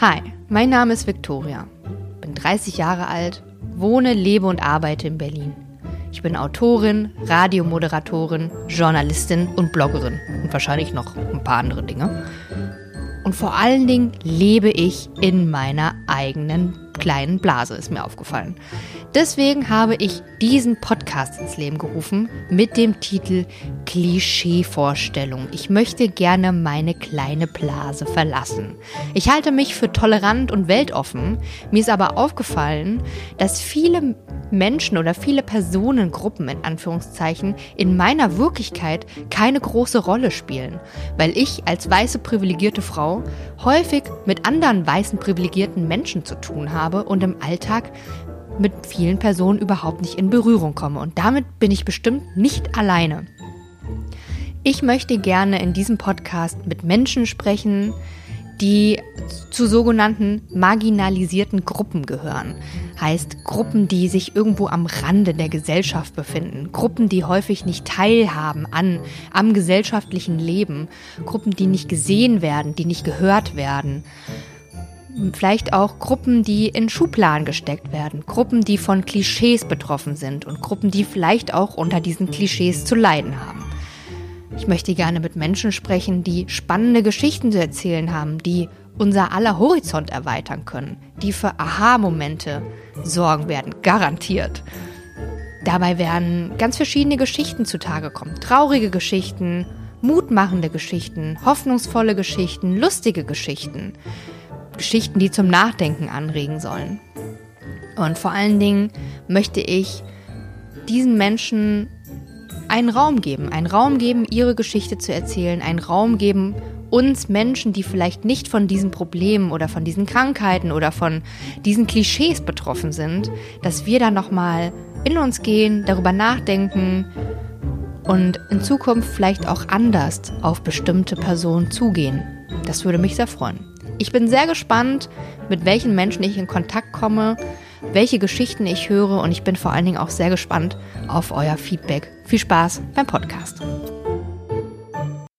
Hi, mein Name ist Viktoria, bin 30 Jahre alt, wohne, lebe und arbeite in Berlin. Ich bin Autorin, Radiomoderatorin, Journalistin und Bloggerin und wahrscheinlich noch ein paar andere Dinge. Und vor allen Dingen lebe ich in meiner eigenen kleinen Blase, ist mir aufgefallen. Deswegen habe ich diesen Podcast ins Leben gerufen mit dem Titel Klischeevorstellung. Ich möchte gerne meine kleine Blase verlassen. Ich halte mich für tolerant und weltoffen. Mir ist aber aufgefallen, dass viele Menschen oder viele Personengruppen in Anführungszeichen in meiner Wirklichkeit keine große Rolle spielen, weil ich als weiße privilegierte Frau häufig mit anderen weißen privilegierten Menschen zu tun habe und im Alltag mit vielen Personen überhaupt nicht in Berührung komme. Und damit bin ich bestimmt nicht alleine. Ich möchte gerne in diesem Podcast mit Menschen sprechen, die zu sogenannten marginalisierten Gruppen gehören. Heißt Gruppen, die sich irgendwo am Rande der Gesellschaft befinden. Gruppen, die häufig nicht teilhaben an, am gesellschaftlichen Leben. Gruppen, die nicht gesehen werden, die nicht gehört werden vielleicht auch Gruppen, die in Schubladen gesteckt werden, Gruppen, die von Klischees betroffen sind und Gruppen, die vielleicht auch unter diesen Klischees zu leiden haben. Ich möchte gerne mit Menschen sprechen, die spannende Geschichten zu erzählen haben, die unser aller Horizont erweitern können, die für Aha-Momente sorgen werden, garantiert. Dabei werden ganz verschiedene Geschichten zutage kommen. Traurige Geschichten, mutmachende Geschichten, hoffnungsvolle Geschichten, lustige Geschichten. Geschichten, die zum Nachdenken anregen sollen. Und vor allen Dingen möchte ich diesen Menschen einen Raum geben, einen Raum geben, ihre Geschichte zu erzählen, einen Raum geben, uns Menschen, die vielleicht nicht von diesen Problemen oder von diesen Krankheiten oder von diesen Klischees betroffen sind, dass wir da nochmal in uns gehen, darüber nachdenken und in Zukunft vielleicht auch anders auf bestimmte Personen zugehen. Das würde mich sehr freuen. Ich bin sehr gespannt, mit welchen Menschen ich in Kontakt komme, welche Geschichten ich höre und ich bin vor allen Dingen auch sehr gespannt auf euer Feedback. Viel Spaß beim Podcast.